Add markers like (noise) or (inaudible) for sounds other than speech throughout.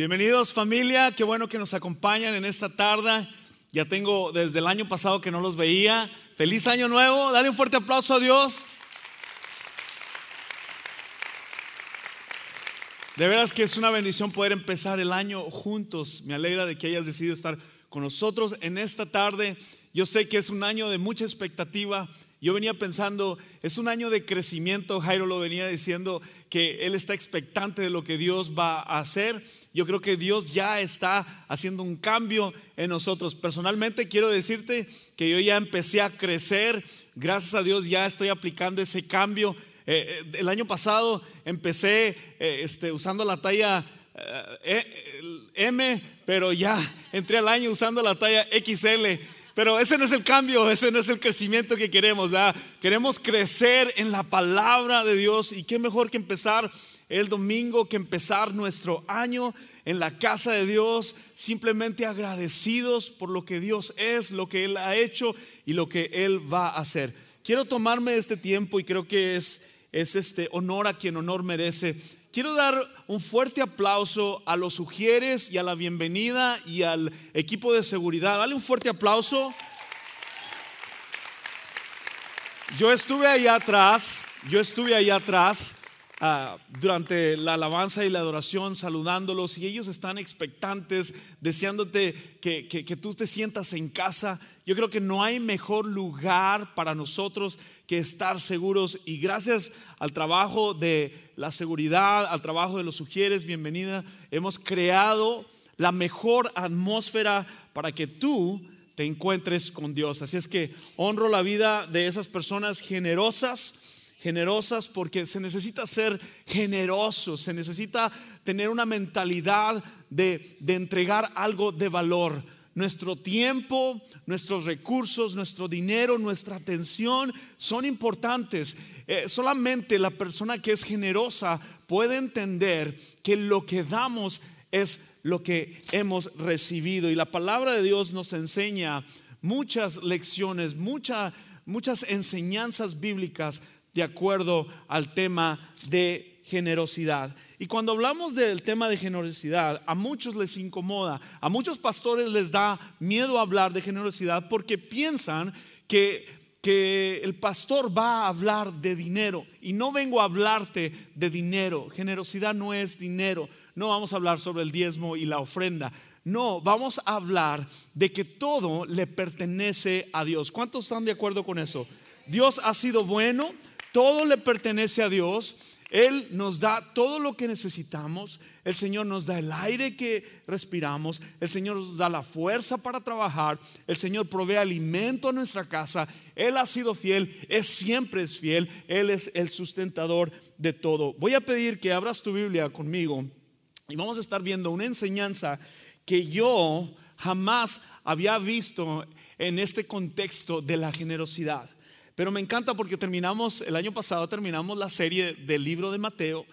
Bienvenidos familia, qué bueno que nos acompañan en esta tarde. Ya tengo desde el año pasado que no los veía. Feliz año nuevo, dale un fuerte aplauso a Dios. De veras que es una bendición poder empezar el año juntos. Me alegra de que hayas decidido estar con nosotros en esta tarde. Yo sé que es un año de mucha expectativa. Yo venía pensando, es un año de crecimiento. Jairo lo venía diciendo que él está expectante de lo que Dios va a hacer. Yo creo que Dios ya está haciendo un cambio en nosotros. Personalmente quiero decirte que yo ya empecé a crecer. Gracias a Dios ya estoy aplicando ese cambio. Eh, eh, el año pasado empecé eh, este, usando la talla M, pero ya entré al año usando la talla XL. Pero ese no es el cambio, ese no es el crecimiento que queremos. Queremos crecer en la palabra de Dios y qué mejor que empezar el domingo que empezar nuestro año en la casa de Dios, simplemente agradecidos por lo que Dios es, lo que Él ha hecho y lo que Él va a hacer. Quiero tomarme este tiempo y creo que es, es este honor a quien honor merece. Quiero dar un fuerte aplauso a los sugieres y a la bienvenida y al equipo de seguridad. Dale un fuerte aplauso. Yo estuve ahí atrás, yo estuve ahí atrás Ah, durante la alabanza y la adoración saludándolos y ellos están expectantes, deseándote que, que, tú te sientas en casa. Yo creo que no hay mejor lugar para nosotros que estar seguros y gracias al trabajo de la seguridad, al trabajo de los sugieres, bienvenida, hemos creado la mejor atmósfera para que tú te encuentres con Dios. Así es que honro la vida de esas personas generosas generosas porque se necesita ser generoso, se necesita tener una mentalidad de, entregar algo de valor. Nuestro tiempo, nuestros recursos, nuestro dinero, nuestra atención son importantes. Eh, solamente la persona que es generosa puede entender que lo que damos es lo que hemos recibido. Y la palabra de Dios nos enseña muchas lecciones, muchas enseñanzas bíblicas de acuerdo al tema de generosidad. Y cuando hablamos del tema de generosidad, a muchos les incomoda, a muchos pastores les da miedo hablar de generosidad porque piensan que, que el pastor va a hablar de dinero. Y no vengo a hablarte de dinero. Generosidad no es dinero. No vamos a hablar sobre el diezmo y la ofrenda. No, vamos a hablar de que todo le pertenece a Dios. ¿Cuántos están de acuerdo con eso? Dios ha sido bueno, todo le pertenece a Dios. Él nos da todo lo que necesitamos. El Señor nos da el aire que respiramos. El Señor nos da la fuerza para trabajar. El Señor provee alimento a nuestra casa. Él ha sido fiel. Es siempre es fiel. Él es el sustentador de todo. Voy a pedir que abras tu Biblia conmigo y vamos a estar viendo una enseñanza que yo jamás había visto en este contexto de la generosidad. Pero me encanta porque terminamos, el año pasado terminamos la serie del libro de Mateo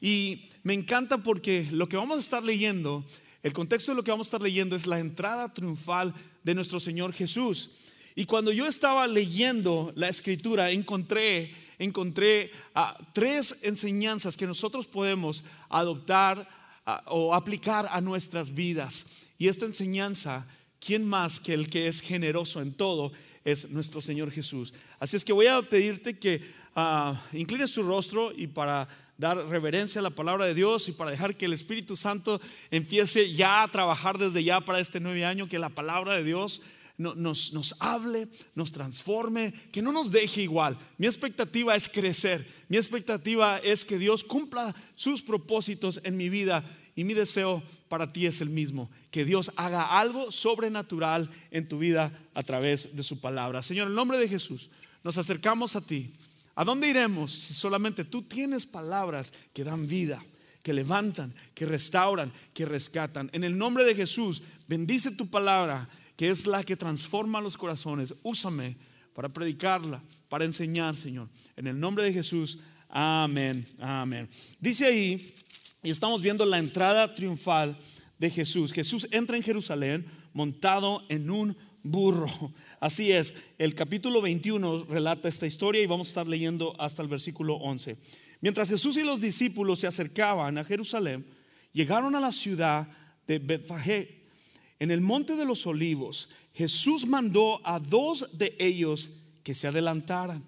y me encanta porque lo que vamos a estar leyendo, el contexto de lo que vamos a estar leyendo es la entrada triunfal de nuestro Señor Jesús. Y cuando yo estaba leyendo la escritura, encontré, encontré ah, tres enseñanzas que nosotros podemos adoptar ah, o aplicar a nuestras vidas. Y esta enseñanza, ¿quién más que el que es generoso en todo? Es nuestro Señor Jesús. Así es que voy a pedirte que uh, inclines tu rostro y para dar reverencia a la palabra de Dios y para dejar que el Espíritu Santo empiece ya a trabajar desde ya para este nuevo año, que la palabra de Dios nos, nos, hable, nos transforme, que no nos deje igual. Mi expectativa es crecer, mi expectativa es que Dios cumpla sus propósitos en mi vida y mi deseo para ti es el mismo, que Dios haga algo sobrenatural en tu vida a través de su palabra. Señor, en el nombre de Jesús, nos acercamos a ti. ¿A dónde iremos si solamente tú tienes palabras que dan vida, que levantan, que restauran, que rescatan? En el nombre de Jesús, bendice tu palabra, que es la que transforma los corazones. Úsame para predicarla, para enseñar, Señor. En el nombre de Jesús, amén, amén. Dice ahí y estamos viendo la entrada triunfal de Jesús. Jesús entra en Jerusalén montado en un burro. (laughs) Así es, el capítulo 21 relata esta historia y vamos a estar leyendo hasta el versículo 11. Mientras Jesús y los discípulos se acercaban a Jerusalén, llegaron a la ciudad de Betfagé. En el monte de los olivos, Jesús mandó a dos de ellos que se adelantaran.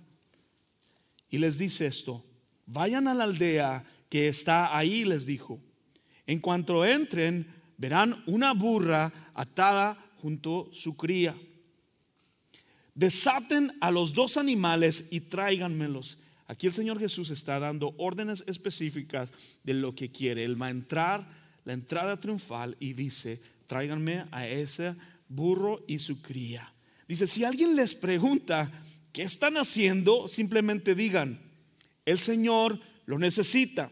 Y les dice esto, vayan a la aldea que está ahí, les dijo. En cuanto entren, verán una burra atada junto a su cría. Desaten a los dos animales y tráiganmelos. Aquí el Señor Jesús está dando órdenes específicas de lo que quiere. Él va a entrar, la entrada triunfal, y dice, tráiganme a ese burro y su cría. Dice, si alguien les pregunta, ¿qué están haciendo? Simplemente digan, el Señor lo necesita.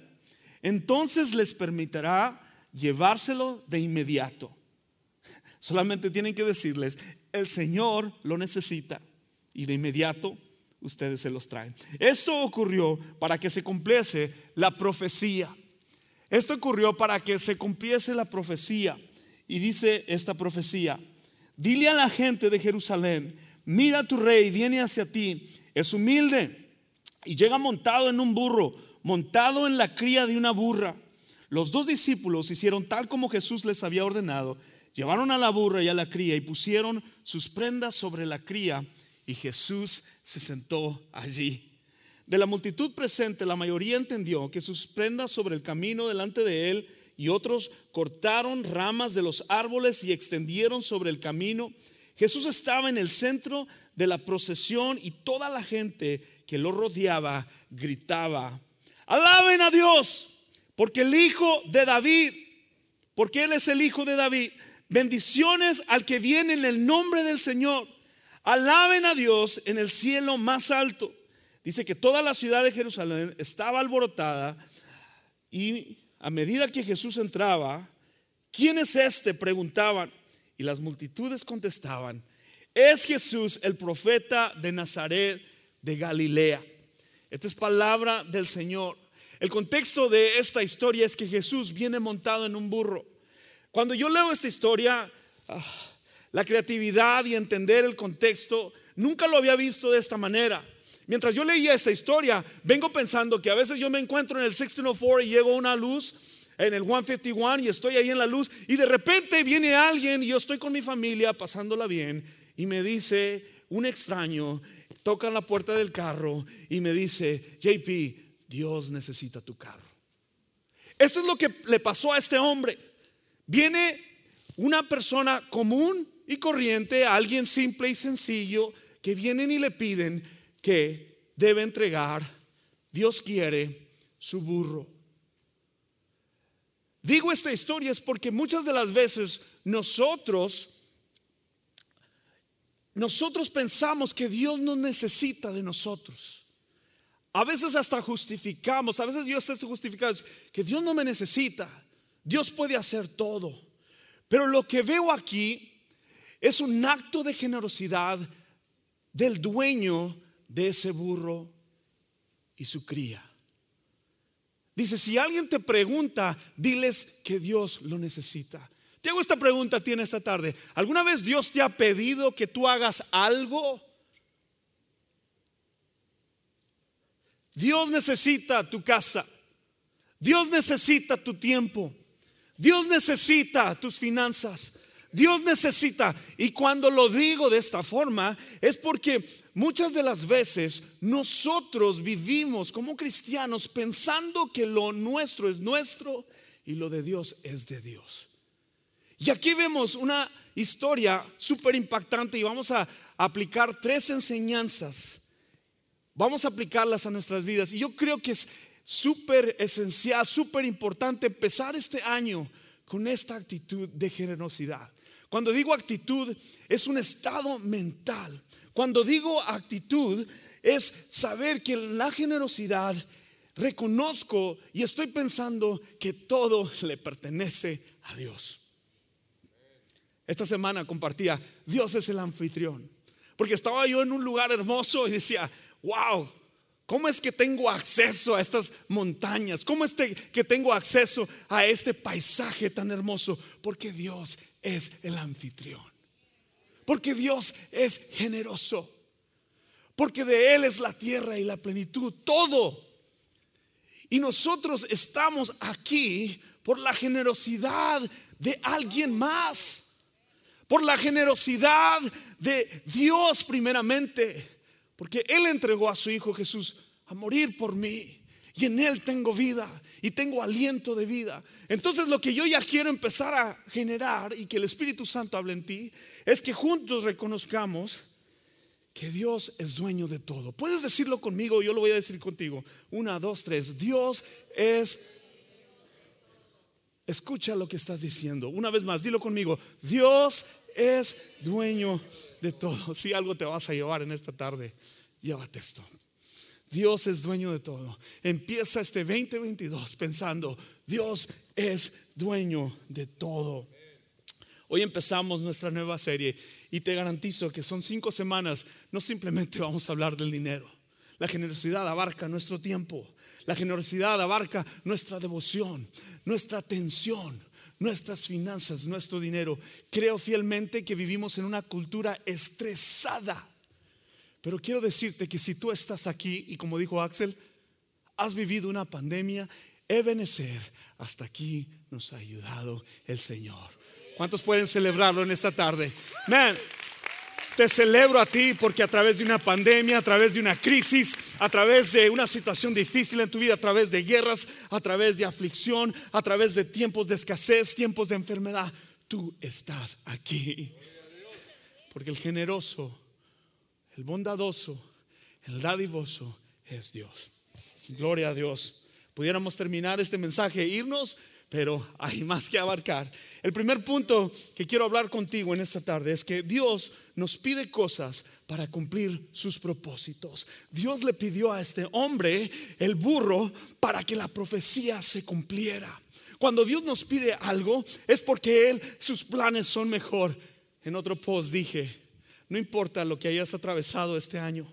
Entonces les permitirá llevárselo de inmediato. Solamente tienen que decirles, el Señor lo necesita. Y de inmediato ustedes se los traen. Esto ocurrió para que se cumpliese la profecía. Esto ocurrió para que se cumpliese la profecía. Y dice esta profecía, dile a la gente de Jerusalén, mira tu rey, viene hacia ti, es humilde y llega montado en un burro, montado en la cría de una burra. Los dos discípulos hicieron tal como Jesús les había ordenado, llevaron a la burra y a la cría y pusieron sus prendas sobre la cría y Jesús se sentó allí. De la multitud presente, la mayoría entendió que sus prendas sobre el camino delante de él y otros cortaron ramas de los árboles y extendieron sobre el camino. Jesús estaba en el centro de la procesión y toda la gente que lo rodeaba gritaba, alaben a Dios, porque el Hijo de David, porque Él es el Hijo de David, bendiciones al que viene en el nombre del Señor. Alaben a Dios en el cielo más alto. Dice que toda la ciudad de Jerusalén estaba alborotada y a medida que Jesús entraba, ¿quién es este? preguntaban. Y las multitudes contestaban, es Jesús el profeta de Nazaret de Galilea. Esta es palabra del Señor. El contexto de esta historia es que Jesús viene montado en un burro. Cuando yo leo esta historia, ah, la creatividad y entender el contexto, nunca lo había visto de esta manera. Mientras yo leía esta historia, vengo pensando que a veces yo me encuentro en el 604 y llego a una luz, en el 151 y estoy ahí en la luz y de repente viene alguien y yo estoy con mi familia pasándola bien y me dice un extraño, toca la puerta del carro y me dice, JP, Dios necesita tu carro. Esto es lo que le pasó a este hombre. Viene una persona común y corriente, alguien simple y sencillo, que vienen y le piden que debe entregar, Dios quiere, su burro. Digo esta historia es porque muchas de las veces nosotros, nosotros pensamos que Dios no necesita de nosotros. A veces hasta justificamos, a veces Dios está justificado, que Dios no me necesita, Dios puede hacer todo. Pero lo que veo aquí es un acto de generosidad del dueño de ese burro y su cría. Dice, si alguien te pregunta, diles que Dios lo necesita. Te hago esta pregunta a ti en esta tarde. ¿Alguna vez Dios te ha pedido que tú hagas algo? Dios necesita tu casa. Dios necesita tu tiempo. Dios necesita tus finanzas. Dios necesita, y cuando lo digo de esta forma, es porque muchas de las veces nosotros vivimos como cristianos pensando que lo nuestro es nuestro y lo de Dios es de Dios. Y aquí vemos una historia súper impactante y vamos a aplicar tres enseñanzas. Vamos a aplicarlas a nuestras vidas. Y yo creo que es súper esencial, súper importante empezar este año con esta actitud de generosidad. Cuando digo actitud, es un estado mental. Cuando digo actitud, es saber que la generosidad reconozco y estoy pensando que todo le pertenece a Dios. Esta semana compartía, Dios es el anfitrión. Porque estaba yo en un lugar hermoso y decía, wow, ¿Cómo es que tengo acceso a estas montañas? ¿Cómo es que tengo acceso a este paisaje tan hermoso? Porque Dios es el anfitrión. Porque Dios es generoso. Porque de Él es la tierra y la plenitud, todo. Y nosotros estamos aquí por la generosidad de alguien más, por la generosidad de Dios primeramente, porque Él entregó a su Hijo Jesús a morir por mí y en Él tengo vida y tengo aliento de vida. Entonces lo que yo ya quiero empezar a generar y que el Espíritu Santo hable en ti es que juntos reconozcamos que Dios es dueño de todo. Puedes decirlo conmigo, yo lo voy a decir contigo. Una, dos, tres. Dios es... Escucha lo que estás diciendo. Una vez más, dilo conmigo. Dios es dueño de todo. Si algo te vas a llevar en esta tarde, llévate esto. Dios es dueño de todo. Empieza este 2022 pensando, Dios es dueño de todo. Hoy empezamos nuestra nueva serie y te garantizo que son cinco semanas. No simplemente vamos a hablar del dinero. La generosidad abarca nuestro tiempo. La generosidad abarca nuestra devoción, nuestra atención, nuestras finanzas, nuestro dinero. Creo fielmente que vivimos en una cultura estresada. Pero quiero decirte que si tú estás aquí y como dijo Axel, has vivido una pandemia, Ebenecer, hasta aquí nos ha ayudado el Señor. ¿Cuántos pueden celebrarlo en esta tarde? Man, te celebro a ti porque a través de una pandemia, a través de una crisis, a través de una situación difícil en tu vida, a través de guerras, a través de aflicción, a través de tiempos de escasez, tiempos de enfermedad, tú estás aquí. Porque el generoso, el bondadoso, el dadivoso es Dios. Gloria a Dios. Pudiéramos terminar este mensaje e irnos, pero hay más que abarcar. El primer punto que quiero hablar contigo en esta tarde es que Dios nos pide cosas para cumplir sus propósitos. Dios le pidió a este hombre el burro para que la profecía se cumpliera. Cuando Dios nos pide algo es porque Él, sus planes son mejor. En otro post dije, no importa lo que hayas atravesado este año.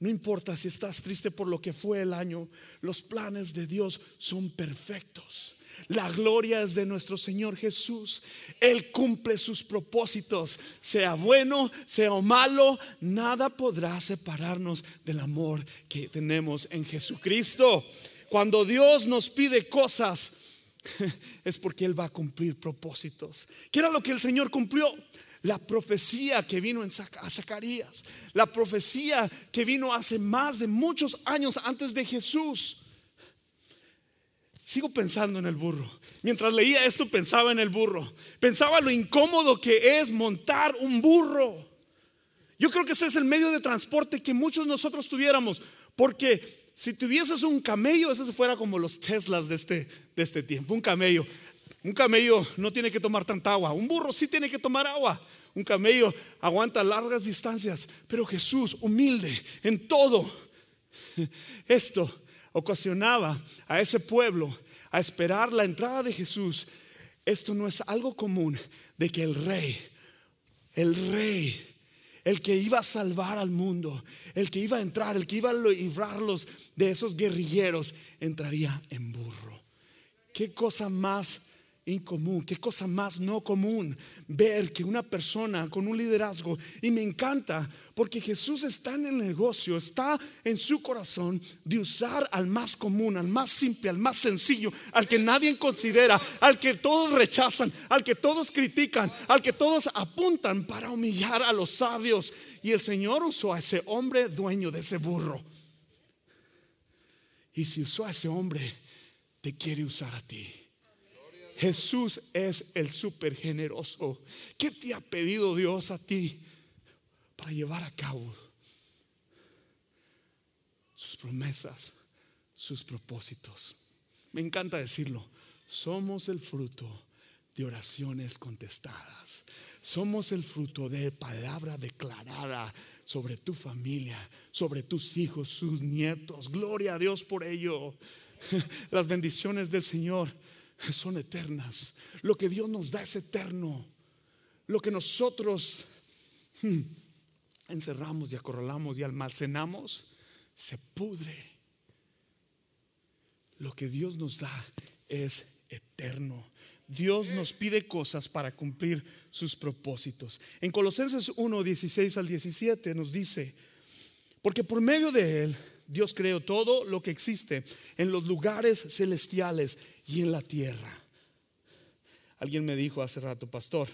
No importa si estás triste por lo que fue el año, los planes de Dios son perfectos. La gloria es de nuestro Señor Jesús. Él cumple sus propósitos, sea bueno, sea malo, nada podrá separarnos del amor que tenemos en Jesucristo. Cuando Dios nos pide cosas, (laughs) es porque Él va a cumplir propósitos. ¿Qué era lo que el Señor cumplió? La profecía que vino en Zacarías, la profecía que vino hace más de muchos años antes de Jesús. Sigo pensando en el burro. Mientras leía esto pensaba en el burro. Pensaba lo incómodo que es montar un burro. Yo creo que ese es el medio de transporte que muchos de nosotros tuviéramos. Porque si tuvieses un camello, ese fuera como los Teslas de este, de este tiempo. Un camello. Un camello no tiene que tomar tanta agua. Un burro sí tiene que tomar agua. Un camello aguanta largas distancias. Pero Jesús, humilde en todo, (laughs) esto ocasionaba a ese pueblo a esperar la entrada de Jesús, esto no es algo común de que el rey, el rey, el que iba a salvar al mundo, el que iba a entrar, el que iba a librarlos de esos guerrilleros, entraría en burro. ¿Qué cosa más incomún, qué cosa más no común ver que una persona con un liderazgo, y me encanta porque Jesús está en el negocio, está en su corazón de usar al más común, al más simple, al más sencillo, al que nadie considera, al que todos rechazan, al que todos critican, al que todos apuntan para humillar a los sabios. Y el Señor usó a ese hombre dueño de ese burro. Y si usó a ese hombre, te quiere usar a ti. Jesús es el súper generoso. ¿Qué te ha pedido Dios a ti para llevar a cabo sus promesas, sus propósitos? Me encanta decirlo. Somos el fruto de oraciones contestadas. Somos el fruto de palabra declarada sobre tu familia, sobre tus hijos, sus nietos. Gloria a Dios por ello. (laughs) Las bendiciones del Señor son eternas. Lo que Dios nos da es eterno. Lo que nosotros hmm, encerramos y acorralamos y almacenamos se pudre. Lo que Dios nos da es eterno. Dios nos pide cosas para cumplir sus propósitos. En Colosenses 1, 16 al 17 nos dice, porque por medio de Él Dios creó todo lo que existe en los lugares celestiales y en la tierra. Alguien me dijo hace rato, pastor,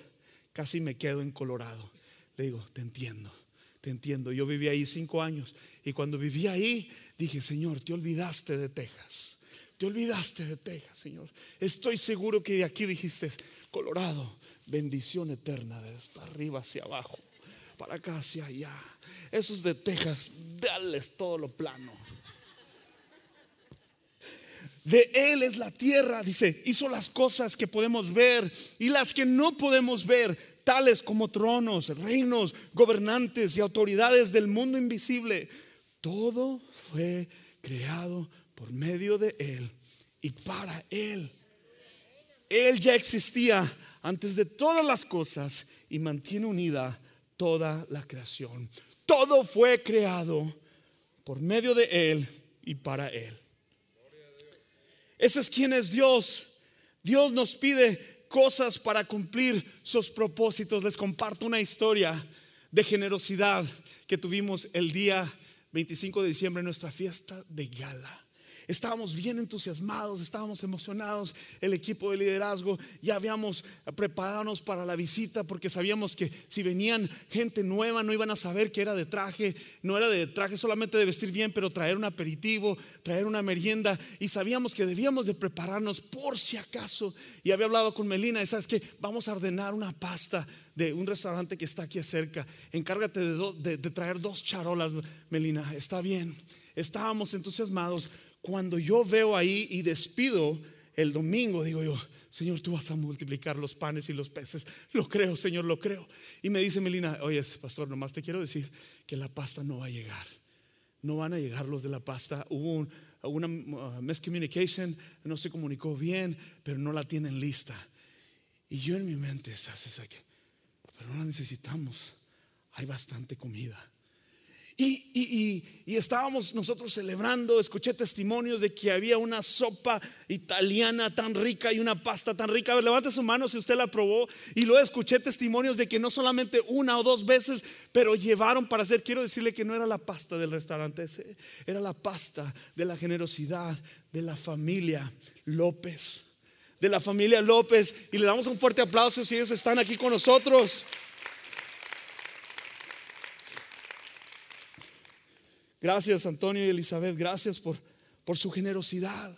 casi me quedo en Colorado. Le digo, te entiendo, te entiendo. Yo viví ahí cinco años y cuando viví ahí dije, Señor, te olvidaste de Texas. Te olvidaste de Texas, Señor. Estoy seguro que de aquí dijiste, Colorado, bendición eterna desde arriba hacia abajo, para acá hacia allá. Esos de Texas, dales todo lo plano. De Él es la tierra, dice, hizo las cosas que podemos ver y las que no podemos ver, tales como tronos, reinos, gobernantes y autoridades del mundo invisible. Todo fue creado por medio de Él y para Él. Él ya existía antes de todas las cosas y mantiene unida toda la creación. Todo fue creado por medio de Él y para Él. Ese es quien es Dios. Dios nos pide cosas para cumplir sus propósitos. Les comparto una historia de generosidad que tuvimos el día 25 de diciembre en nuestra fiesta de gala. Estábamos bien entusiasmados, estábamos emocionados, el equipo de liderazgo, ya habíamos preparado para la visita porque sabíamos que si venían gente nueva no iban a saber que era de traje, no era de traje solamente de vestir bien, pero traer un aperitivo, traer una merienda y sabíamos que debíamos de prepararnos por si acaso. Y había hablado con Melina y sabes que vamos a ordenar una pasta de un restaurante que está aquí cerca. Encárgate de, de traer dos charolas, Melina, está bien. Estábamos entusiasmados cuando yo veo ahí y despido el domingo, digo yo, Señor, tú vas a multiplicar los panes y los peces. Lo creo, Señor, lo creo. Y me dice Melina, oye, pastor, nomás te quiero decir que la pasta no va a llegar. No van a llegar los de la pasta. Hubo una uh, miscommunication, no se comunicó bien, pero no la tienen lista. Y yo en mi mente, pero no la necesitamos. Hay bastante comida. Y, estábamos nosotros celebrando, escuché testimonios de que había una sopa italiana tan rica y una pasta tan rica. A ver, levante su mano si usted la probó. Y luego escuché testimonios de que no solamente una o dos veces, pero llevaron para hacer. Quiero decirle que no era la pasta del restaurante ese, era la pasta de la generosidad de la familia López. De la familia López. Y le damos un fuerte aplauso si ellos están aquí con nosotros. Gracias Antonio y Elizabeth, gracias por, por su generosidad.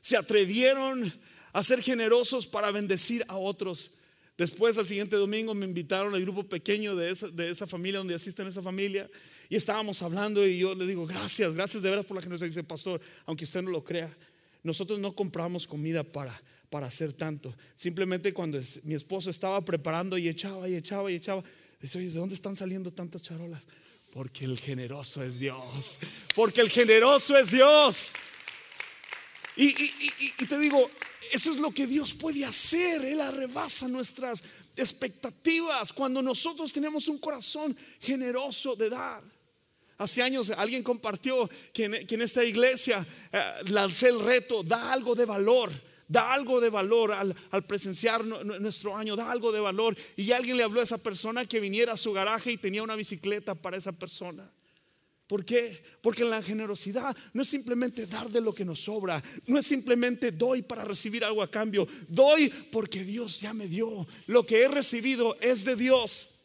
Se atrevieron a ser generosos para bendecir a otros. Después, al siguiente domingo, me invitaron al grupo pequeño de esa, de esa familia, donde asisten esa familia, y estábamos hablando y yo le digo, gracias, gracias de veras por la generosidad. Dice, pastor, aunque usted no lo crea, nosotros no compramos comida para, para hacer tanto. Simplemente cuando mi esposo estaba preparando y echaba y echaba y echaba, dice, oye, ¿de dónde están saliendo tantas charolas? Porque el generoso es Dios. Porque el generoso es Dios. Y, te digo, eso es lo que Dios puede hacer. Él arrebasa nuestras expectativas cuando nosotros tenemos un corazón generoso de dar. Hace años alguien compartió que en, esta iglesia eh, lancé el reto, da algo de valor da algo de valor al, presenciar nuestro año, da algo de valor. Y alguien le habló a esa persona que viniera a su garaje y tenía una bicicleta para esa persona. ¿Por qué? Porque la generosidad no es simplemente dar de lo que nos sobra, no es simplemente doy para recibir algo a cambio, doy porque Dios ya me dio. Lo que he recibido es de Dios.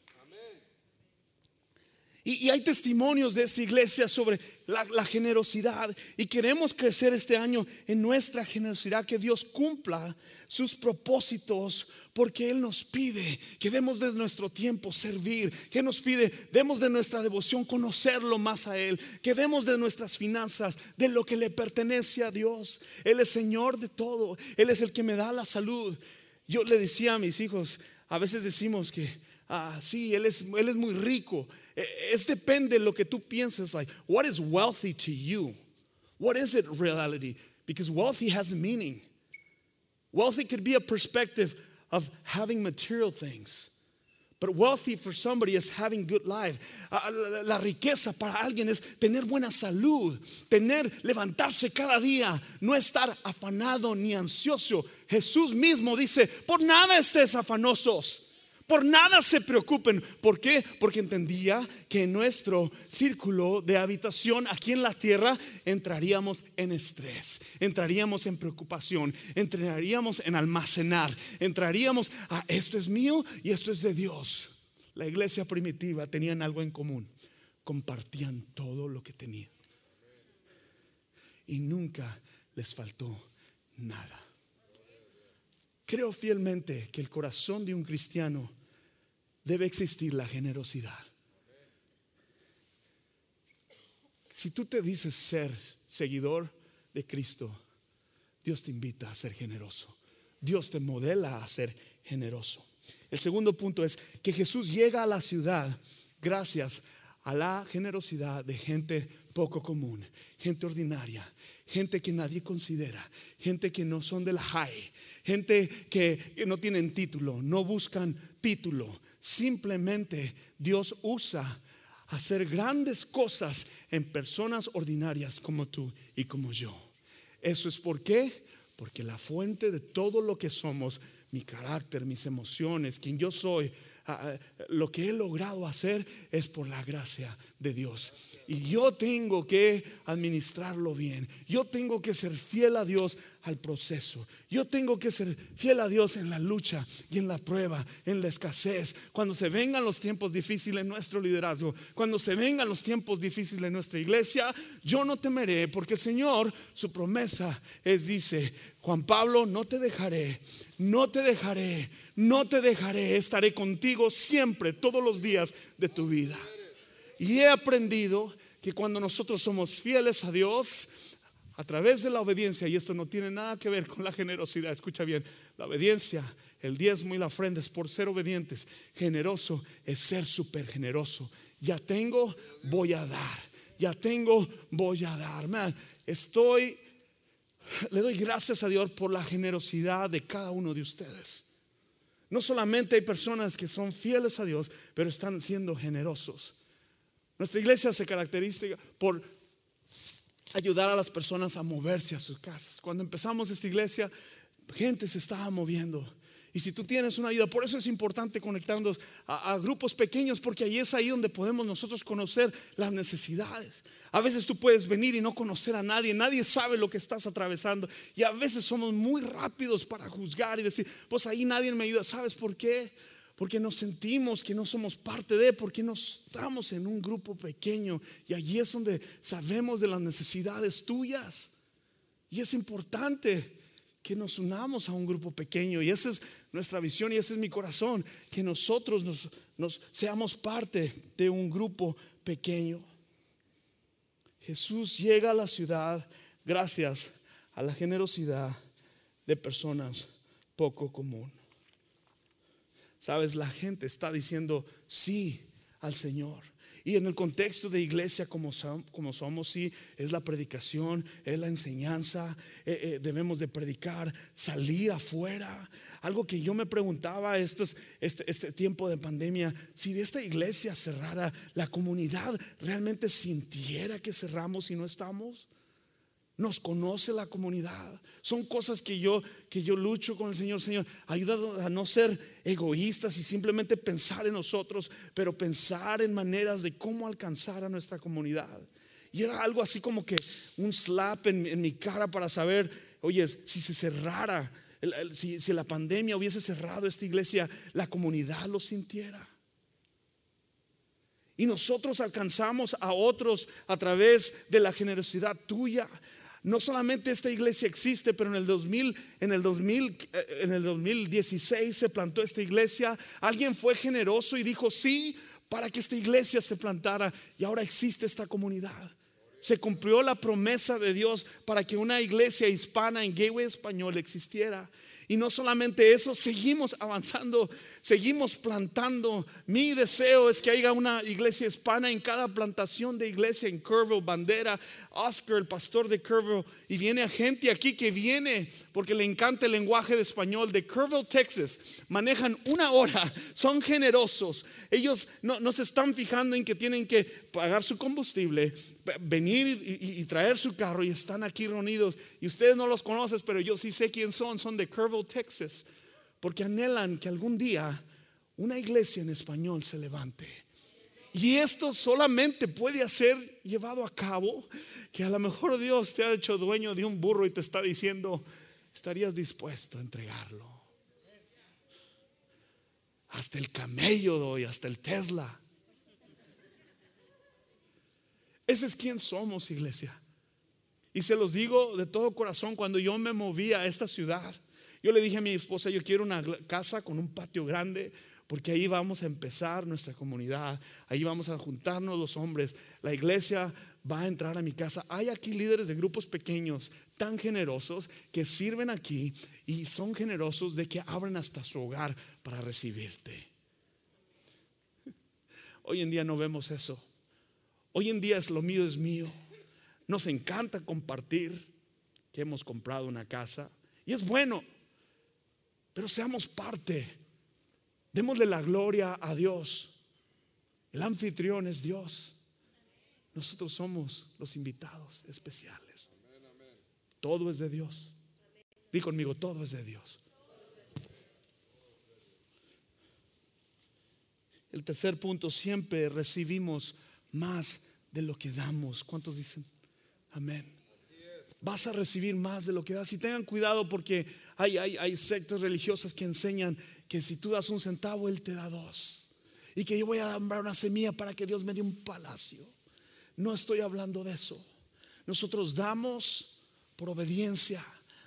Y, hay testimonios de esta iglesia sobre la, generosidad. Y queremos crecer este año en nuestra generosidad, que Dios cumpla sus propósitos, porque Él nos pide que demos de nuestro tiempo servir, que nos pide, demos de nuestra devoción conocerlo más a Él, que demos de nuestras finanzas, de lo que le pertenece a Dios. Él es Señor de todo, Él es el que me da la salud. Yo le decía a mis hijos, a veces decimos que, ah, sí, Él es, él es muy rico es depende de lo que tú piensas. Like, what is wealthy to you? What is it reality? Because wealthy has a meaning. Wealthy could be a perspective of having material things. But wealthy for somebody is having good life. Ah, la riqueza para alguien es tener buena salud, tener levantarse cada día, no estar afanado ni ansioso. Jesús mismo dice, por nada estés afanosos Por nada se preocupen. ¿Por qué? Porque entendía que en nuestro círculo de habitación aquí en la tierra entraríamos en estrés, entraríamos en preocupación, entraríamos en almacenar, entraríamos a esto es mío y esto es de Dios. La iglesia primitiva tenían algo en común, compartían todo lo que tenían. Y nunca les faltó nada. Creo fielmente que el corazón de un cristiano debe existir la generosidad. Si tú te dices ser seguidor de Cristo, Dios te invita a ser generoso. Dios te modela a ser generoso. El segundo punto es que Jesús llega a la ciudad gracias a la generosidad de gente poco común, gente ordinaria, gente que nadie considera, gente que no son de la high, gente que no tienen título, no buscan título. Simplemente Dios usa hacer grandes cosas en personas ordinarias como tú y como yo. Eso es por qué, porque la fuente de todo lo que somos, mi carácter, mis emociones, quien yo soy, ah, ah, lo que he logrado hacer es por la gracia de Dios. Y yo tengo que administrarlo bien. Yo tengo que ser fiel a Dios al proceso. Yo tengo que ser fiel a Dios en la lucha y en la prueba, en la escasez. Cuando se vengan los tiempos difíciles en nuestro liderazgo, cuando se vengan los tiempos difíciles en nuestra iglesia, yo no temeré porque el Señor, su promesa es, dice, Juan Pablo, no te dejaré, no te dejaré, no te dejaré, estaré contigo siempre, todos los días de tu vida. Y he aprendido que cuando nosotros somos fieles a Dios, a través de la obediencia, y esto no tiene nada que ver con la generosidad, escucha bien, la obediencia, el diezmo y la ofrenda es por ser obedientes. Generoso es ser súper generoso. Ya tengo, voy a dar. Ya tengo, voy a dar. Man, estoy, le doy gracias a Dios por la generosidad de cada uno de ustedes. No solamente hay personas que son fieles a Dios, pero están siendo generosos. Nuestra iglesia se caracteriza por ayudar a las personas a moverse a sus casas. Cuando empezamos esta iglesia, gente se estaba moviendo. Y si tú tienes una ayuda, por eso es importante conectarnos a, a, grupos pequeños, porque ahí es ahí donde podemos nosotros conocer las necesidades. A veces tú puedes venir y no conocer a nadie, nadie sabe lo que estás atravesando. Y a veces somos muy rápidos para juzgar y decir, pues ahí nadie me ayuda. ¿Sabes por qué? Porque nos sentimos que no somos parte de, porque no estamos en un grupo pequeño y allí es donde sabemos de las necesidades tuyas. Y es importante que nos unamos a un grupo pequeño y esa es nuestra visión y ese es mi corazón, que nosotros nos, nos seamos parte de un grupo pequeño. Jesús llega a la ciudad gracias a la generosidad de personas poco comunes. Sabes, la gente está diciendo sí al Señor. Y en el contexto de iglesia como, somos, sí, es la predicación, es la enseñanza, eh, eh, debemos de predicar, salir afuera. Algo que yo me preguntaba este, este tiempo de pandemia, si esta iglesia cerrara, la comunidad realmente sintiera que cerramos y no estamos. Nos conoce la comunidad. Son cosas que yo, que yo lucho con el Señor. Señor, ayúdanos a no ser egoístas y simplemente pensar en nosotros, pero pensar en maneras de cómo alcanzar a nuestra comunidad. Y era algo así como que un slap en, mi cara para saber, oye, si se cerrara, si, si la pandemia hubiese cerrado esta iglesia, la comunidad lo sintiera. Y nosotros alcanzamos a otros a través de la generosidad tuya, no solamente esta iglesia existe, pero en el 2000, en el 2000, eh, 2016 se plantó esta iglesia. Alguien fue generoso y dijo sí para que esta iglesia se plantara y ahora existe esta comunidad. Se cumplió la promesa de Dios para que una iglesia hispana en Gateway Español existiera. Y no solamente eso, seguimos avanzando, seguimos plantando. Mi deseo es que haya una iglesia hispana en cada plantación de iglesia en Kerrville, Bandera, Oscar, el pastor de Kerrville. Y viene gente aquí que viene porque le encanta el lenguaje de español de Kerrville, Texas. Manejan una hora, son generosos. Ellos no, se están fijando en que tienen que pagar su combustible, venir y, traer su carro y están aquí reunidos. Y ustedes no los conocen, pero yo sí sé quién son. Son de Kerrville, Texas. Porque anhelan que algún día una iglesia en español se levante. Y esto solamente puede ser llevado a cabo que a lo mejor Dios te ha hecho dueño de un burro y te está diciendo, estarías dispuesto a entregarlo. Hasta el camello doy, hasta el Tesla. Ese es quien somos, iglesia. Y se los digo de todo corazón, cuando yo me moví a esta ciudad, yo le dije a mi esposa, yo quiero una casa con un patio grande, porque ahí vamos a empezar nuestra comunidad, ahí vamos a juntarnos los hombres, la iglesia va a entrar a mi casa. Hay aquí líderes de grupos pequeños tan generosos que sirven aquí y son generosos de que abren hasta su hogar para recibirte. (laughs) Hoy en día no vemos eso. Hoy en día es lo mío es mío. Nos encanta compartir que hemos comprado una casa y es bueno, pero seamos parte. Démosle la gloria a Dios. El anfitrión es Dios. Nosotros somos los invitados especiales. Todo es de Dios. Di conmigo, todo es de Dios. El tercer punto, siempre recibimos más de lo que damos. ¿Cuántos dicen? Amén. Vas a recibir más de lo que das. Y tengan cuidado porque hay, hay, sectas religiosas que enseñan que si tú das un centavo, Él te da dos. Y que yo voy a dar una semilla para que Dios me dé un palacio. No estoy hablando de eso. Nosotros damos por obediencia,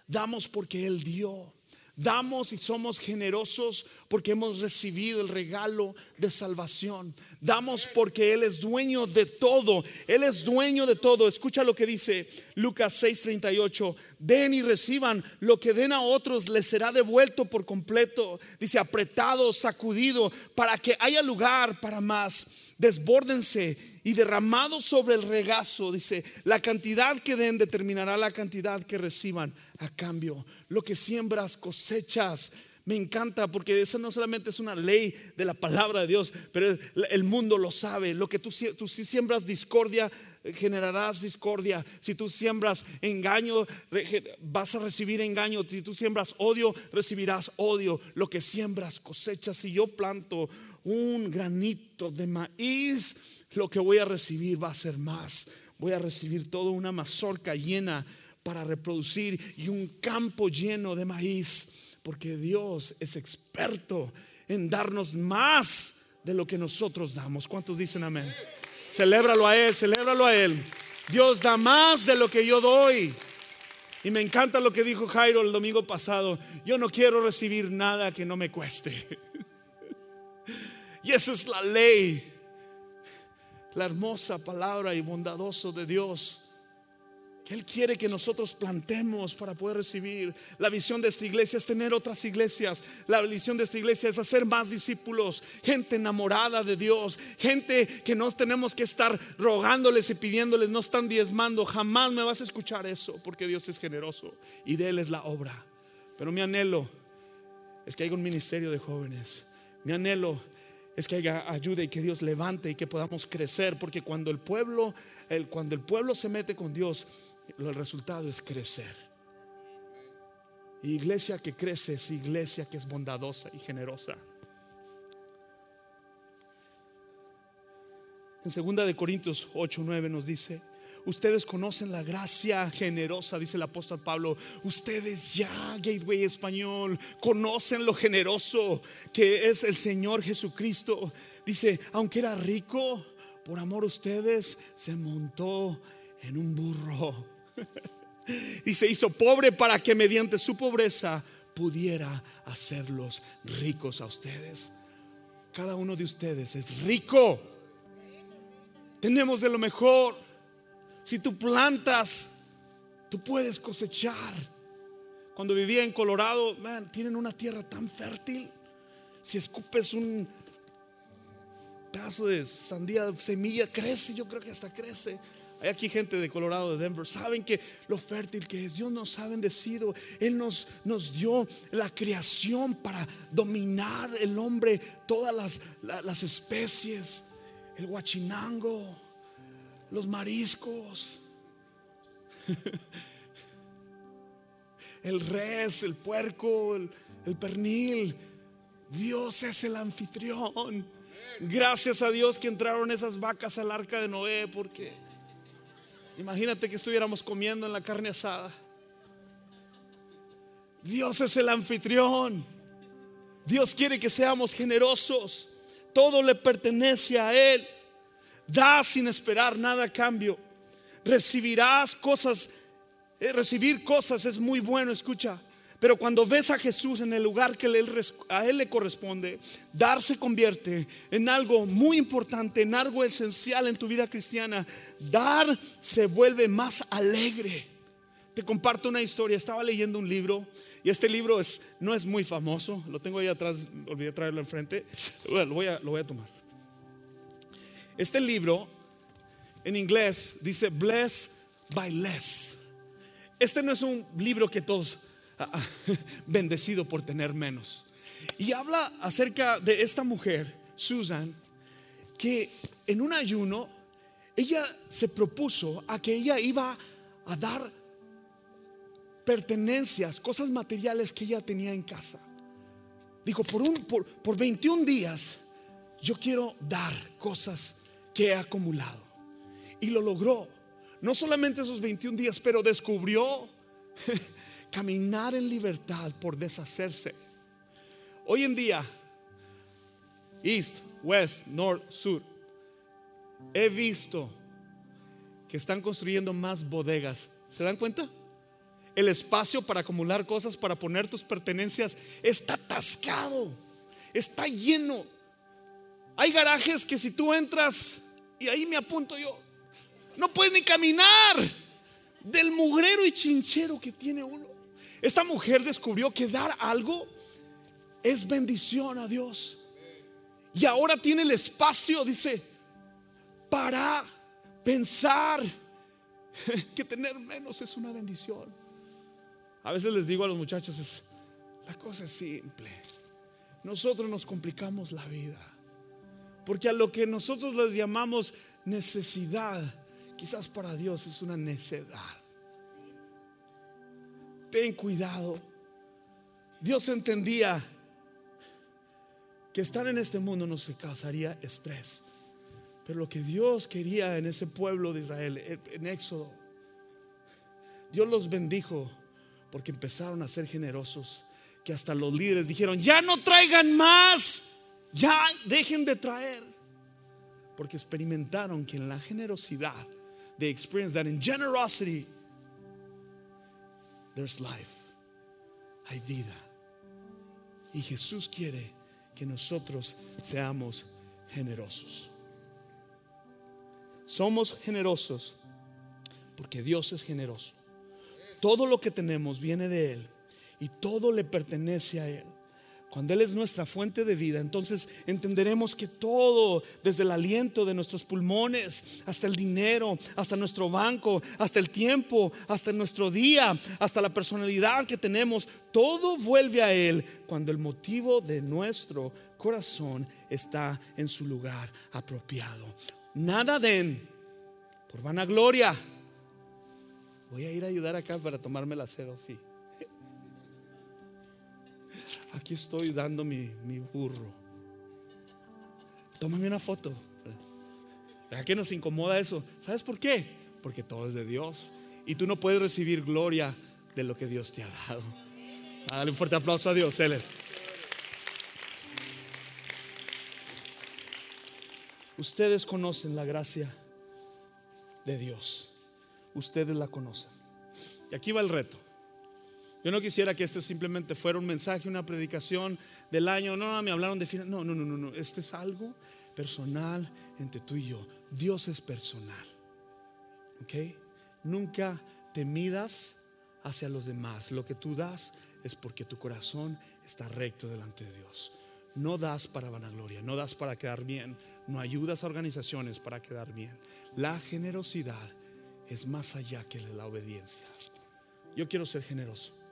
damos porque Él dio. Damos y somos generosos porque hemos recibido el regalo de salvación. Damos porque Él es dueño de todo. Él es dueño de todo. Escucha lo que dice Lucas 6:38. Den y reciban lo que den a otros les será devuelto por completo. Dice apretado, sacudido, para que haya lugar para más desbórdense y derramados sobre el regazo, dice, la cantidad que den determinará la cantidad que reciban a cambio. Lo que siembras cosechas. Me encanta porque esa no solamente es una ley de la palabra de Dios, pero el mundo lo sabe. Lo que tú, tú si siembras discordia, generarás discordia. Si tú siembras engaño, vas a recibir engaño. Si tú siembras odio, recibirás odio. Lo que siembras cosechas. Si yo planto un granito de maíz, lo que voy a recibir va a ser más. Voy a recibir toda una mazorca llena para reproducir y un campo lleno de maíz, porque Dios es experto en darnos más de lo que nosotros damos. ¿Cuántos dicen amén? Celébralo a Él, celébralo a Él. Dios da más de lo que yo doy. Y me encanta lo que dijo Jairo el domingo pasado. Yo no quiero recibir nada que no me cueste. Y esa es la ley, la hermosa palabra y bondadoso de Dios. Que Él quiere que nosotros plantemos para poder recibir. La visión de esta iglesia es tener otras iglesias. La visión de esta iglesia es hacer más discípulos, gente enamorada de Dios, gente que no tenemos que estar rogándoles y pidiéndoles, no están diezmando. Jamás me vas a escuchar eso porque Dios es generoso y de Él es la obra. Pero mi anhelo es que haya un ministerio de jóvenes. Mi anhelo es que haya ayuda y que Dios levante y que podamos crecer, porque cuando el pueblo, cuando el pueblo se mete con Dios, el resultado es crecer. Iglesia que crece es iglesia que es bondadosa y generosa. En segunda de Corintios 8, 9 nos dice, Ustedes conocen la gracia generosa, dice el apóstol Pablo. Ustedes ya, Gateway Español, conocen lo generoso que es el Señor Jesucristo. Dice, aunque era rico, por amor ustedes, se montó en un burro. (laughs) y se hizo pobre para que mediante su pobreza pudiera hacerlos ricos a ustedes. Cada uno de ustedes es rico. Tenemos de lo mejor. Si tú plantas, tú puedes cosechar. Cuando vivía en Colorado, tienen una tierra tan fértil. Si escupes un pedazo de sandía, semilla, crece, yo creo que hasta crece. Hay aquí gente de Colorado, de Denver, saben que lo fértil que es. Dios nos ha bendecido. Él nos, nos dio la creación para dominar el hombre, todas las, las especies, el guachinango los mariscos, el res, el puerco, el, pernil. Dios es el anfitrión. Gracias a Dios que entraron esas vacas al arca de Noé, porque imagínate que estuviéramos comiendo en la carne asada. Dios es el anfitrión. Dios quiere que seamos generosos. Todo le pertenece a Él. Da sin esperar nada a cambio. Recibirás cosas. Eh, recibir cosas es muy bueno, escucha. Pero cuando ves a Jesús en el lugar que a Él le corresponde, dar se convierte en algo muy importante, en algo esencial en tu vida cristiana. Dar se vuelve más alegre. Te comparto una historia. Estaba leyendo un libro y este libro es, no es muy famoso. Lo tengo ahí atrás, olvidé traerlo enfrente. lo, voy a, lo voy a tomar. Este libro en inglés dice Bless by Less. Este no es un libro que todos Ah, ah, (laughs) bendecido por tener menos. Y habla acerca de esta mujer, Susan, que en un ayuno ella se propuso a que ella iba a dar pertenencias, cosas materiales que ella tenía en casa. Dijo, por, un, por, por 21 días yo quiero dar cosas que he acumulado. Y lo logró. No solamente esos 21 días, pero descubrió (laughs) caminar en libertad por deshacerse. Hoy en día, East, West, North, Sur, he visto que están construyendo más bodegas. ¿Se dan cuenta? El espacio para acumular cosas, para poner tus pertenencias, está atascado, está lleno. Hay garajes que si tú entras, y ahí me apunto yo, no puedes ni caminar del mugrero y chinchero que tiene uno. Esta mujer descubrió que dar algo es bendición a Dios. Y ahora tiene el espacio, dice, para pensar (laughs) que tener menos es una bendición. A veces les digo a los muchachos, es, la cosa es simple. Nosotros nos complicamos la vida. Porque a lo que nosotros les llamamos necesidad, quizás para Dios es una necedad ten cuidado. Dios entendía que estar en este mundo nos causaría estrés. Pero lo que Dios quería en ese pueblo de Israel, en Éxodo, Dios los bendijo porque empezaron a ser generosos, que hasta los líderes dijeron, ya no traigan más, ya dejen de traer, porque experimentaron que en la generosidad, they experienced that in generosity, there's life. Hay vida. Y Jesús quiere que nosotros seamos generosos. Somos generosos porque Dios es generoso. Todo lo que tenemos viene de Él y todo le pertenece a Él. Cuando Él es nuestra fuente de vida, entonces entenderemos que todo, desde el aliento de nuestros pulmones, hasta el dinero, hasta nuestro banco, hasta el tiempo, hasta nuestro día, hasta la personalidad que tenemos, todo vuelve a Él cuando el motivo de nuestro corazón está en su lugar apropiado. Nada den por vanagloria. Voy a ir a ayudar acá para tomarme la sedofí aquí estoy dando mi, burro. Tómame una foto. ¿A qué nos incomoda eso? ¿Sabes por qué? Porque todo es de Dios. Y tú no puedes recibir gloria de lo que Dios te ha dado. Dale un fuerte aplauso a Dios, Seller. Ustedes conocen la gracia de Dios. Ustedes la conocen. Y aquí va el reto. Yo no quisiera que este simplemente fuera un mensaje, una predicación del año. No, me hablaron de final. No, no, no, no, no. Este es algo personal entre tú y yo. Dios es personal. ¿Ok? Nunca te midas hacia los demás. Lo que tú das es porque tu corazón está recto delante de Dios. No das para vanagloria, no das para quedar bien, no ayudas a organizaciones para quedar bien. La generosidad es más allá que la obediencia. Yo quiero ser generoso.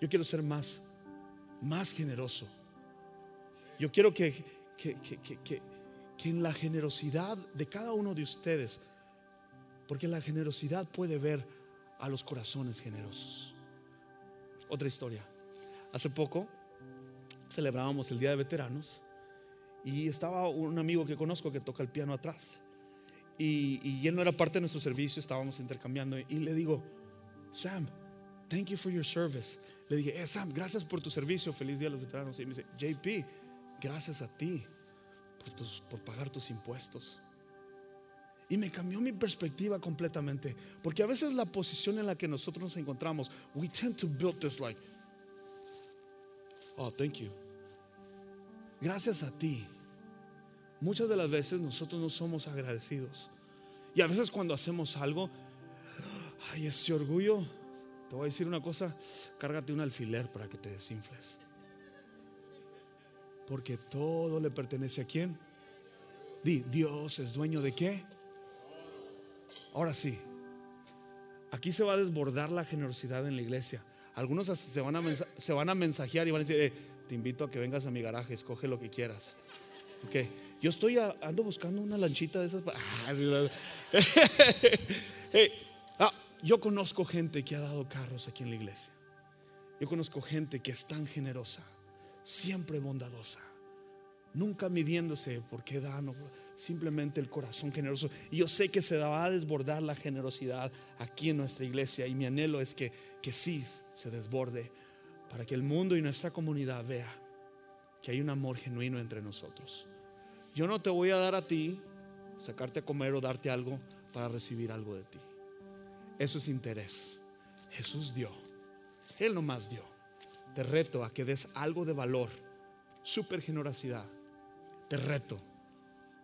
Yo quiero ser más, más generoso. Yo quiero que, que, que, en la generosidad de cada uno de ustedes, porque la generosidad puede ver a los corazones generosos. Otra historia. Hace poco celebrábamos el Día de Veteranos y estaba un amigo que conozco que toca el piano atrás. Y, y él no era parte de nuestro servicio, estábamos intercambiando. Y le digo, Sam, thank you for your service. Le dije, eh, Sam, gracias por tu servicio, feliz día a los veteranos. Y me dice, JP, gracias a ti por, tus, por pagar tus impuestos. Y me cambió mi perspectiva completamente. Porque a veces la posición en la que nosotros nos encontramos, we tend to build this like, oh, thank you. Gracias a ti. Muchas de las veces nosotros no somos agradecidos. Y a veces cuando hacemos algo, ay, ese orgullo, te voy a decir una cosa, cárgate un alfiler para que te desinfles. Porque todo le pertenece a quién? Di, Dios es dueño de qué? Ahora sí, aquí se va a desbordar la generosidad en la iglesia. Algunos se van a, se van a mensajear y van a decir, eh, te invito a que vengas a mi garaje, escoge lo que quieras. Ok, yo estoy ando buscando una lanchita de esas. (laughs) Ah, (laughs) yo conozco gente que ha dado carros aquí en la iglesia. Yo conozco gente que es tan generosa, siempre bondadosa, nunca midiéndose por qué dan simplemente el corazón generoso. Y yo sé que se va a desbordar la generosidad aquí en nuestra iglesia y mi anhelo es que, que sí se desborde para que el mundo y nuestra comunidad vea que hay un amor genuino entre nosotros. Yo no te voy a dar a ti, sacarte a comer o darte algo para recibir algo de ti. Eso es interés. Jesús dio. Él nomás dio. Te reto a que des algo de valor. Super generosidad. Te reto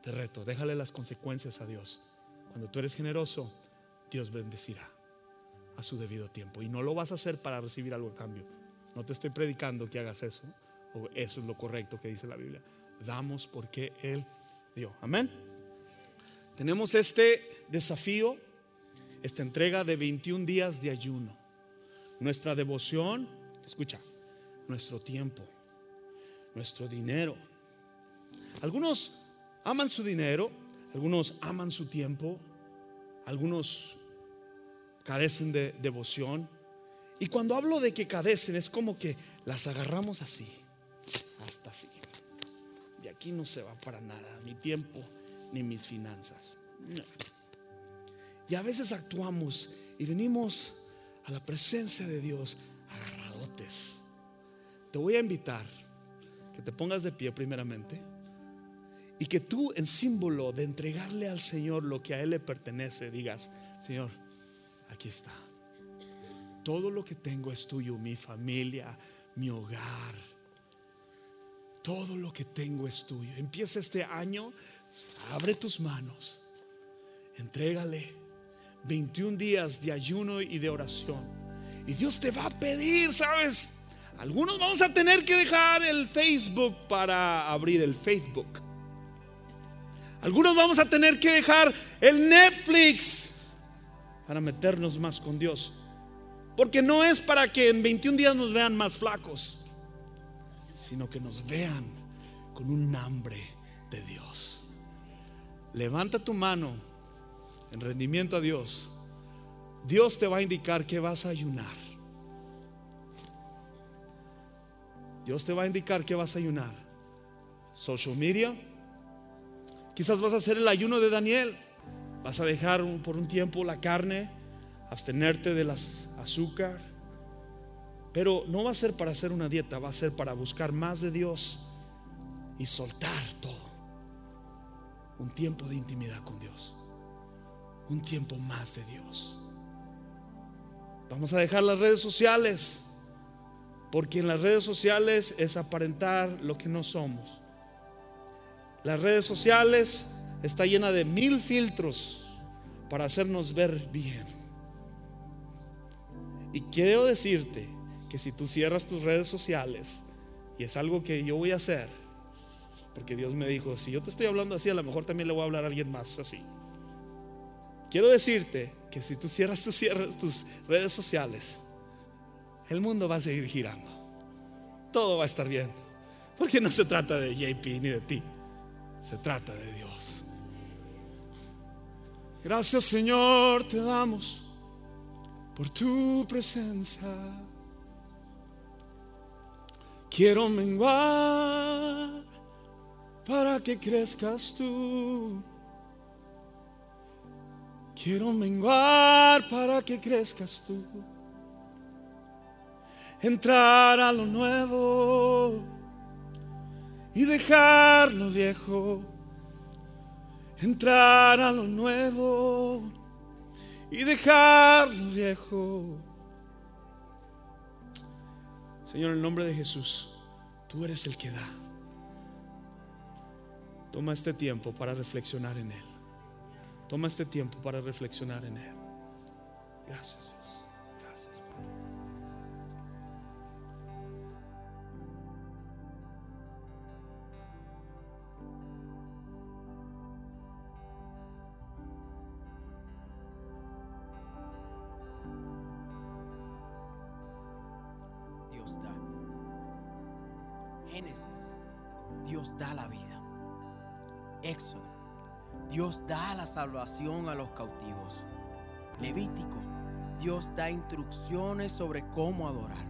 te reto, déjale las consecuencias a Dios. Cuando tú eres generoso, Dios bendecirá a su debido tiempo. Y no lo vas a hacer para recibir algo a cambio. No te estoy predicando que hagas eso. O eso es lo correcto que dice la Biblia. Damos porque Él dio. Amén. Tenemos este desafío, esta entrega de 21 días de ayuno. Nuestra devoción, escucha, nuestro tiempo, nuestro dinero. Algunos aman su dinero, algunos aman su tiempo, algunos carecen de devoción. Y cuando hablo de que cadecen es como que las agarramos así, hasta así. Y aquí no se va para nada, mi tiempo ni mis finanzas. Y a veces actuamos y venimos a la presencia de Dios agarradotes. Te voy a invitar que te pongas de pie primeramente. Y que tú en símbolo de entregarle al Señor lo que a Él le pertenece, digas, Señor, aquí está. Todo lo que tengo es tuyo, mi familia, mi hogar. Todo lo que tengo es tuyo. Empieza este año, abre tus manos, entrégale 21 días de ayuno y de oración. Y Dios te va a pedir, ¿sabes? Algunos vamos a tener que dejar el Facebook para abrir el Facebook. Algunos vamos a tener que dejar el Netflix para meternos más con Dios. Porque no es para que en 21 días nos vean más flacos, sino que nos vean con un hambre de Dios. Levanta tu mano en rendimiento a Dios. Dios te va a indicar que vas a ayunar. Dios te va a indicar que vas a ayunar. Social media Quizás vas a hacer el ayuno de Daniel. Vas a dejar por un tiempo la carne, abstenerte de las azúcar. Pero no va a ser para hacer una dieta, va a ser para buscar más de Dios y soltar todo. Un tiempo de intimidad con Dios. Un tiempo más de Dios. Vamos a dejar las redes sociales, porque en las redes sociales es aparentar lo que no somos. Las redes sociales está llena de mil filtros para hacernos ver bien. Y quiero decirte que si tú cierras tus redes sociales, y es algo que yo voy a hacer, porque Dios me dijo, si yo te estoy hablando así, a lo mejor también le voy a hablar a alguien más así. Quiero decirte que si tú cierras tus, redes sociales, el mundo va a seguir girando. Todo va a estar bien. Porque no se trata de JP ni de ti. Se trata de Dios. Gracias Señor, te damos por tu presencia. Quiero menguar para que crezcas tú. Quiero menguar para que crezcas tú. Entrar a lo nuevo y dejar lo viejo. Entrar a lo nuevo y dejar lo viejo. Señor, en el nombre de Jesús, tú eres el que da. Toma este tiempo para reflexionar en Él. Toma este tiempo para reflexionar en Él. Gracias. Salvación a los cautivos. Levítico, Dios da instrucciones sobre cómo adorar.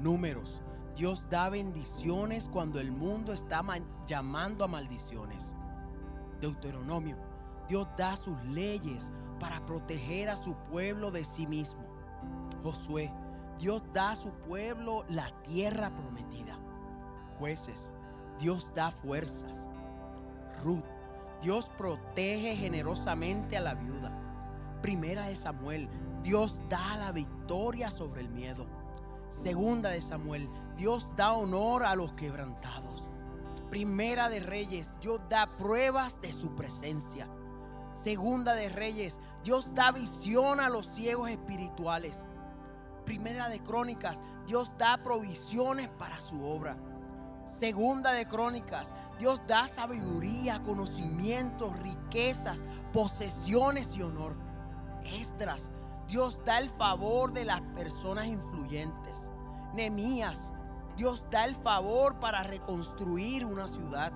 Números, Dios da bendiciones cuando el mundo está llamando a maldiciones. Deuteronomio, Dios da sus leyes para proteger a su pueblo de sí mismo. Josué, Dios da a su pueblo la tierra prometida. Jueces, Dios da fuerzas. Dios protege generosamente a la viuda. Primera de Samuel, Dios da la victoria sobre el miedo. Segunda de Samuel, Dios da honor a los quebrantados. Primera de Reyes, Dios da pruebas de su presencia. Segunda de Reyes, Dios da visión a los ciegos espirituales. Primera de Crónicas, Dios da provisiones para su obra. Segunda de Crónicas, Dios da sabiduría, conocimientos, riquezas, posesiones y honor. Estras, Dios da el favor de las personas influyentes. Nemías, Dios da el favor para reconstruir una ciudad.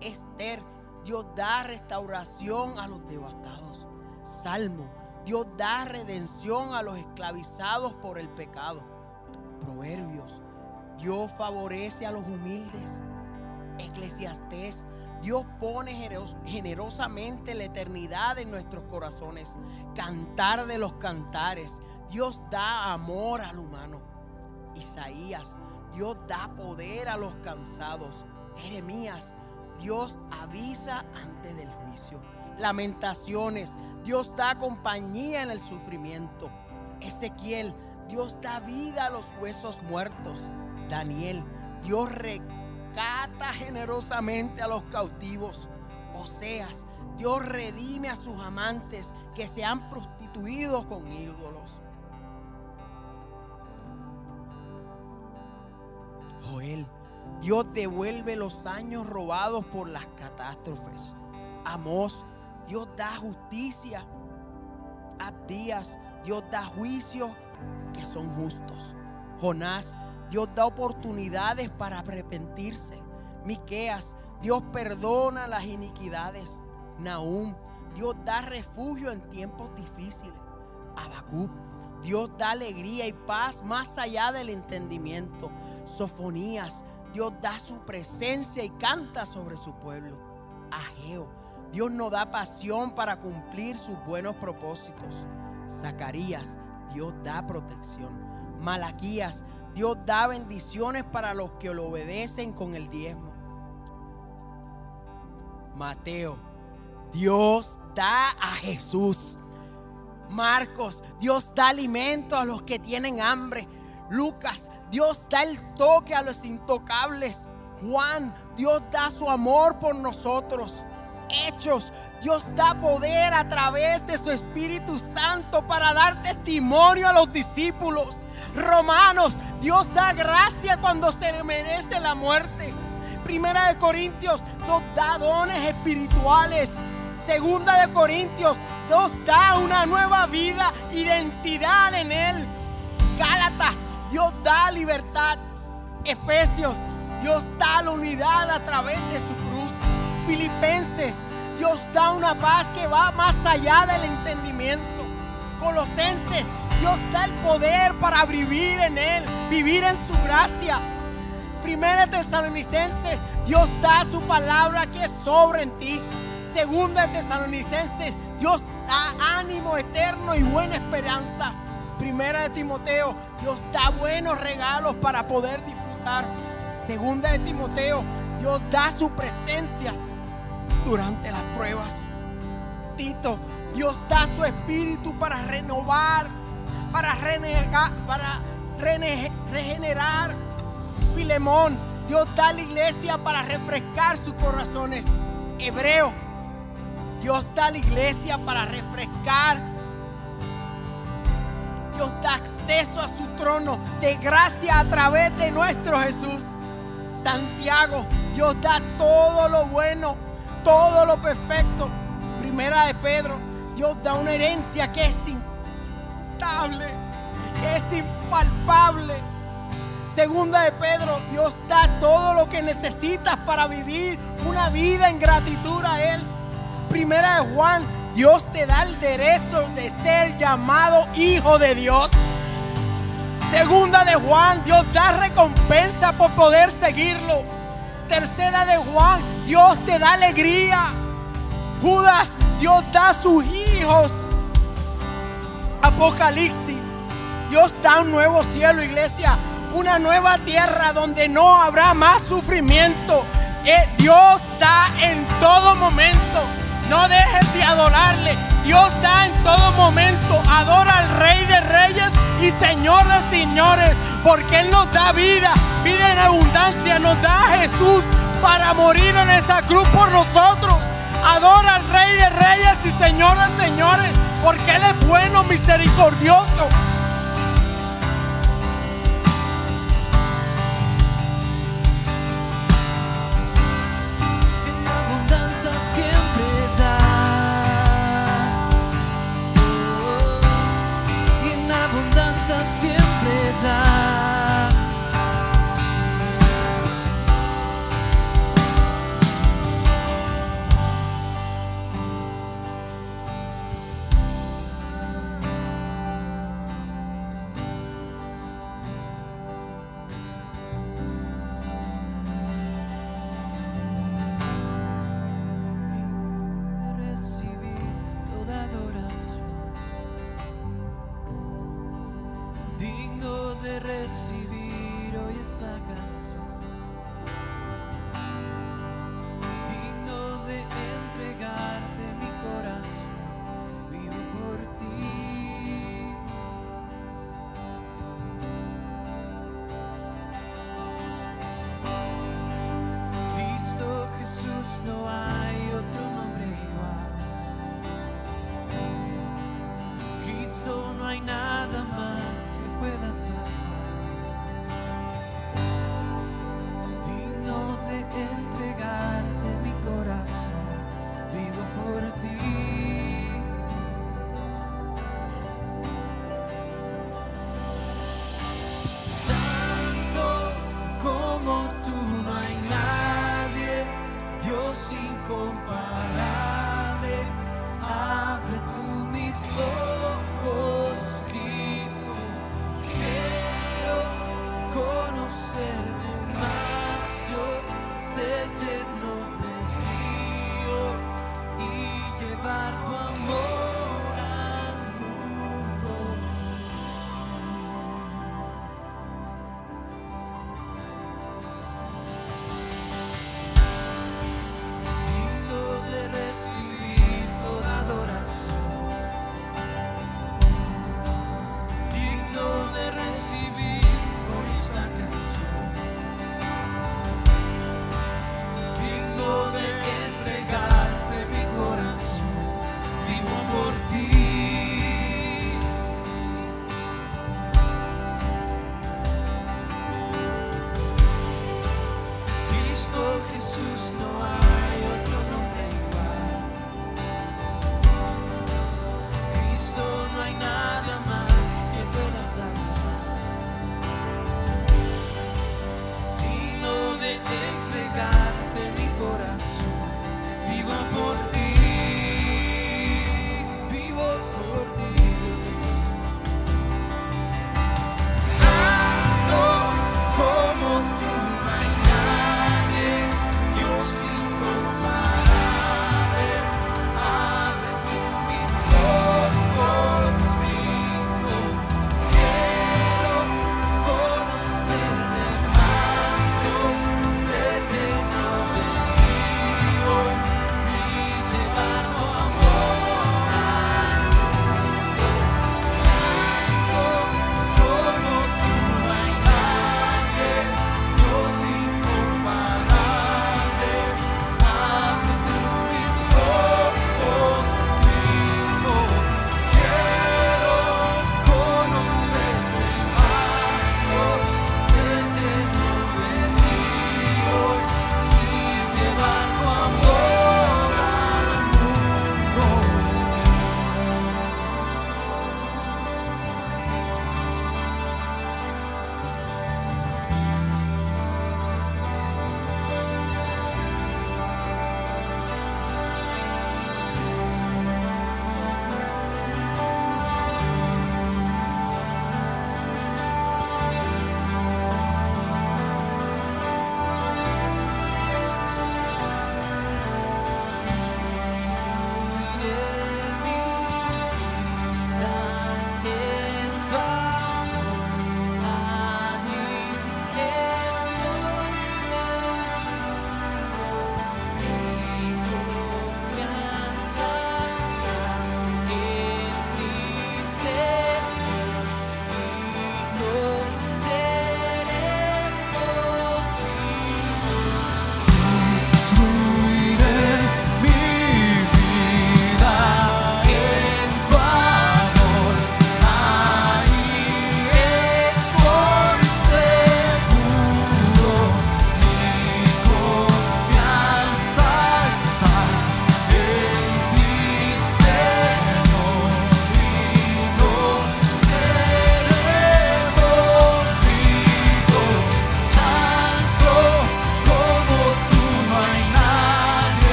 Esther, Dios da restauración a los devastados. Salmo, Dios da redención a los esclavizados por el pecado. Proverbios, Dios favorece a los humildes. Eclesiastés, Dios pone generosamente la eternidad en nuestros corazones. Cantar de los cantares. Dios da amor al humano. Isaías, Dios da poder a los cansados. Jeremías, Dios avisa antes del juicio. Lamentaciones, Dios da compañía en el sufrimiento. Ezequiel, Dios da vida a los huesos muertos. Daniel, Dios rescata generosamente a los cautivos. Oseas, Dios redime a sus amantes que se han prostituido con ídolos. Joel, Dios devuelve los años robados por las catástrofes. Amós, Dios da justicia. Abdías, Dios da juicio que son justos. Jonás, Dios da oportunidades para arrepentirse. Miqueas, Dios perdona las iniquidades. Nahum, Dios da refugio en tiempos difíciles. Abacú, Dios da alegría y paz más allá del entendimiento. Sofonías, Dios da su presencia y canta sobre su pueblo. Ageo, Dios nos da pasión para cumplir sus buenos propósitos. Zacarías, Dios da protección. Malaquías, Dios da bendiciones para los que lo obedecen con el diezmo. Mateo, Dios da a Jesús. Marcos, Dios da alimento a los que tienen hambre. Lucas, Dios da el toque a los intocables. Juan, Dios da su amor por nosotros. Hechos, Dios da poder a través de su Espíritu Santo para dar testimonio a los discípulos. Romanos, Dios da gracia cuando se merece la muerte. Primera de Corintios, Dios da dones espirituales. Segunda de Corintios, Dios da una nueva vida, identidad en Él. Gálatas, Dios da libertad. Efesios, Dios da la unidad a través de su cruz. Filipenses, Dios da una paz que va más allá del entendimiento. Colosenses, Dios da el poder para vivir en Él, vivir en su gracia. Primera de Tesalonicenses, Dios da su palabra que es sobre en ti. Segunda de Tesalonicenses, Dios da ánimo eterno y buena esperanza. Primera de Timoteo, Dios da buenos regalos para poder disfrutar. Segunda de Timoteo, Dios da su presencia durante las pruebas. Tito, Dios da su espíritu para renovar, para renegar, para regenerar. Filemón, Dios da a la iglesia para refrescar sus corazones. Hebreo, Dios da a la iglesia para refrescar. Dios da acceso a su trono de gracia a través de nuestro Jesús. Santiago, Dios da todo lo bueno, todo lo perfecto. Primera de Pedro, Dios da una herencia que es incontable, que es impalpable. Segunda de Pedro, Dios da todo lo que necesitas para vivir una vida en gratitud a Él. Primera de Juan, Dios te da el derecho de ser llamado hijo de Dios. Segunda de Juan, Dios da recompensa por poder seguirlo. Tercera de Juan, Dios te da alegría. Judas, Dios da sus hijos. Apocalipsis, Dios da un nuevo cielo, iglesia. Una nueva tierra donde no habrá más sufrimiento. Eh, Dios da en todo momento. No dejes de adorarle. Dios da en todo momento. Adora al Rey de Reyes y Señor de Señores. Porque Él nos da vida, vida en abundancia. Nos da a Jesús para morir en esa cruz por nosotros. Adora al Rey de Reyes y Señor Señores. Porque Él es bueno, misericordioso.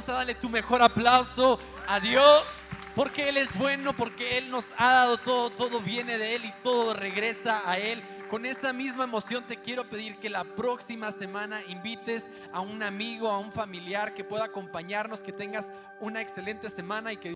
Iglesia generosa. Dale tu mejor aplauso a Dios. Porque Él es bueno, porque Él nos ha dado todo, todo viene de Él y todo regresa a Él. Con esa misma emoción te quiero pedir que la próxima semana invites a un amigo, a un familiar que pueda acompañarnos, que tengas una excelente semana y que